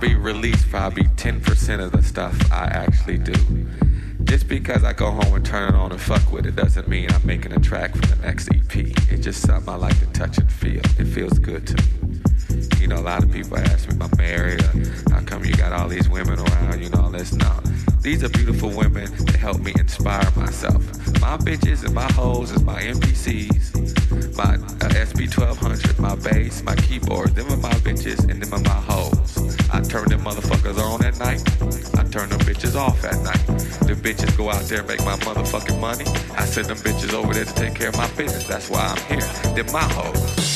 probably release probably 10% of the stuff I actually do. Just because I go home and turn it on and fuck with it doesn't mean I'm making a track for the next there and make my motherfucking money. I send them bitches over there to take care of my business. That's why I'm here. They're my hoes.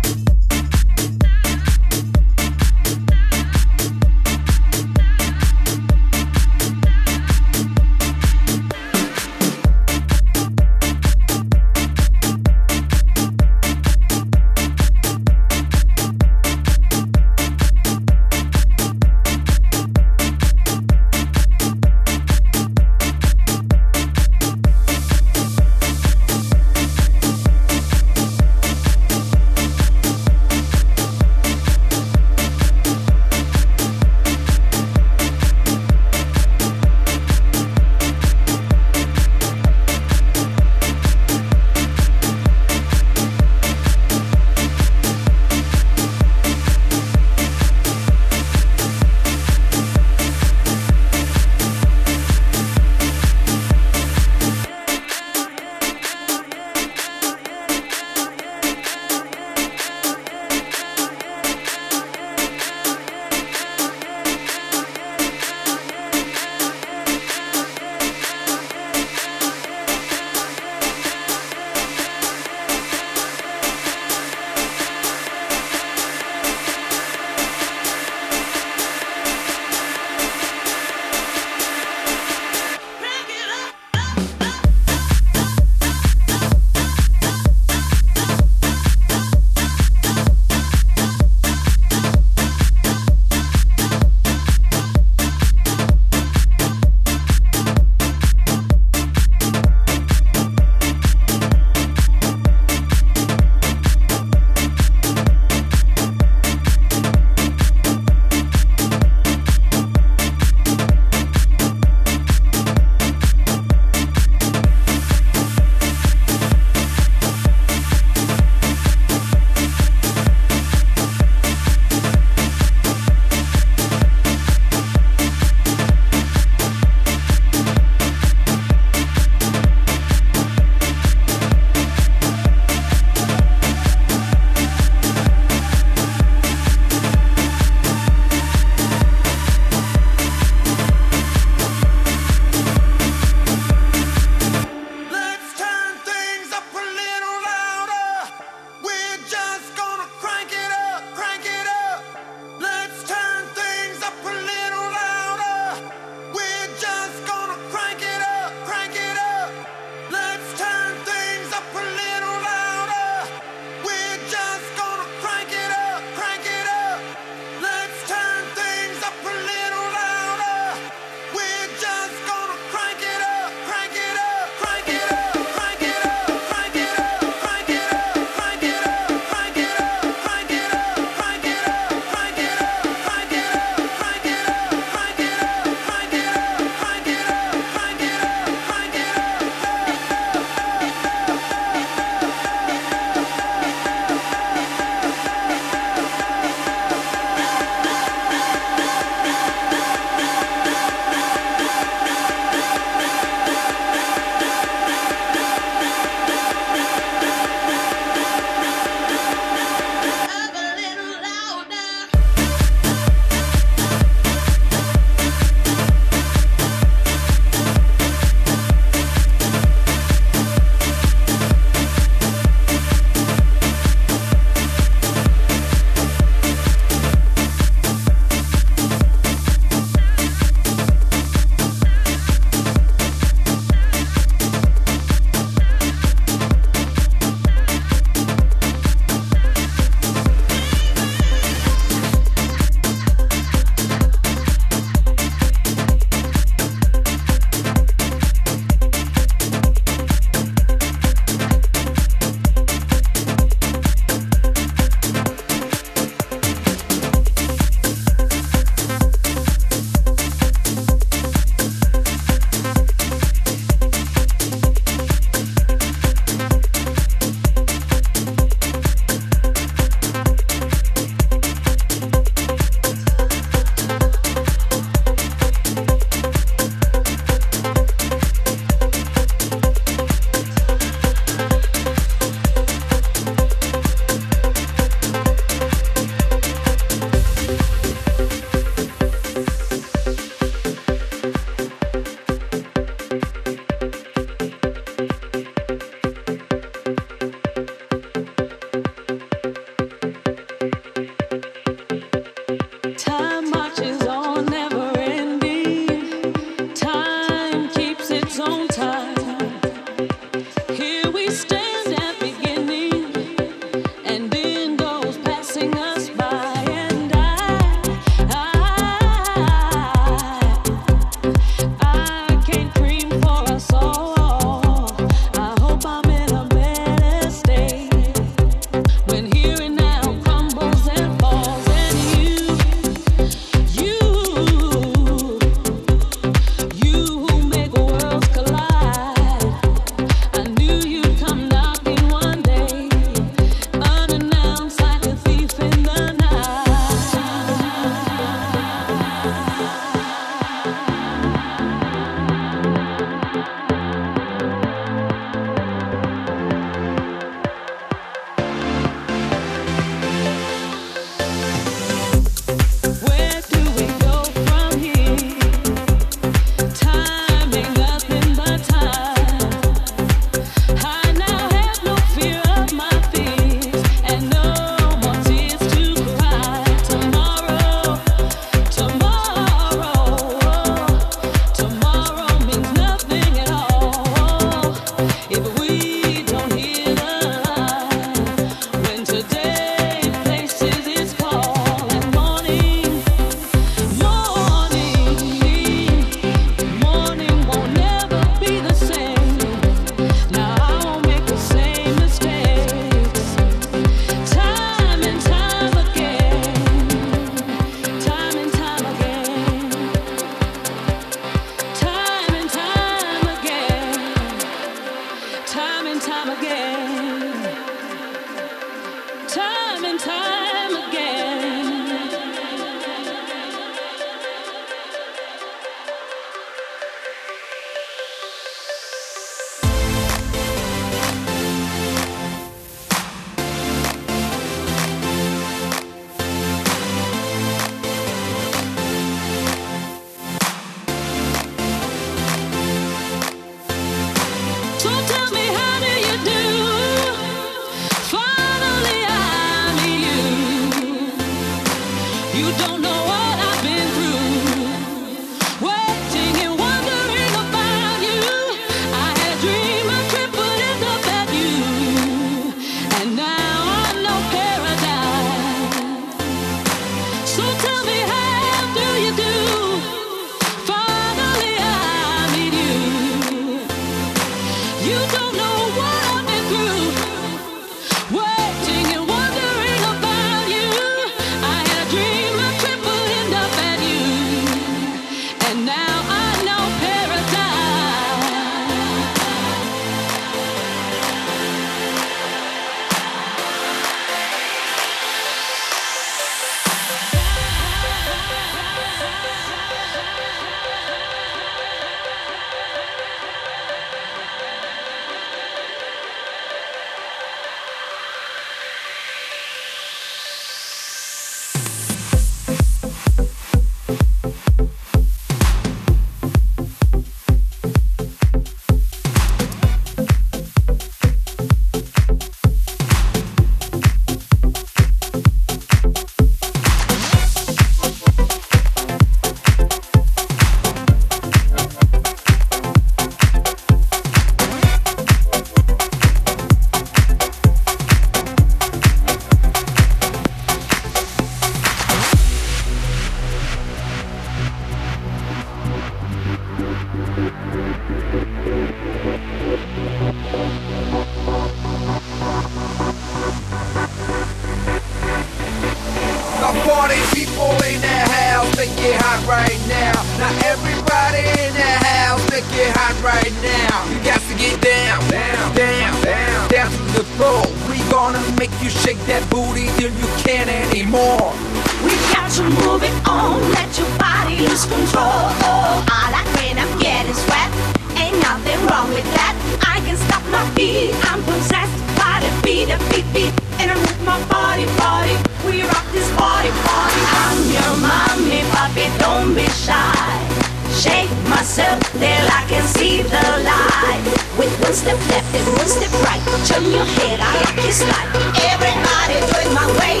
step left and one step right. Turn your head, I like your slide. Everybody do my way,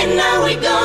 and now we go.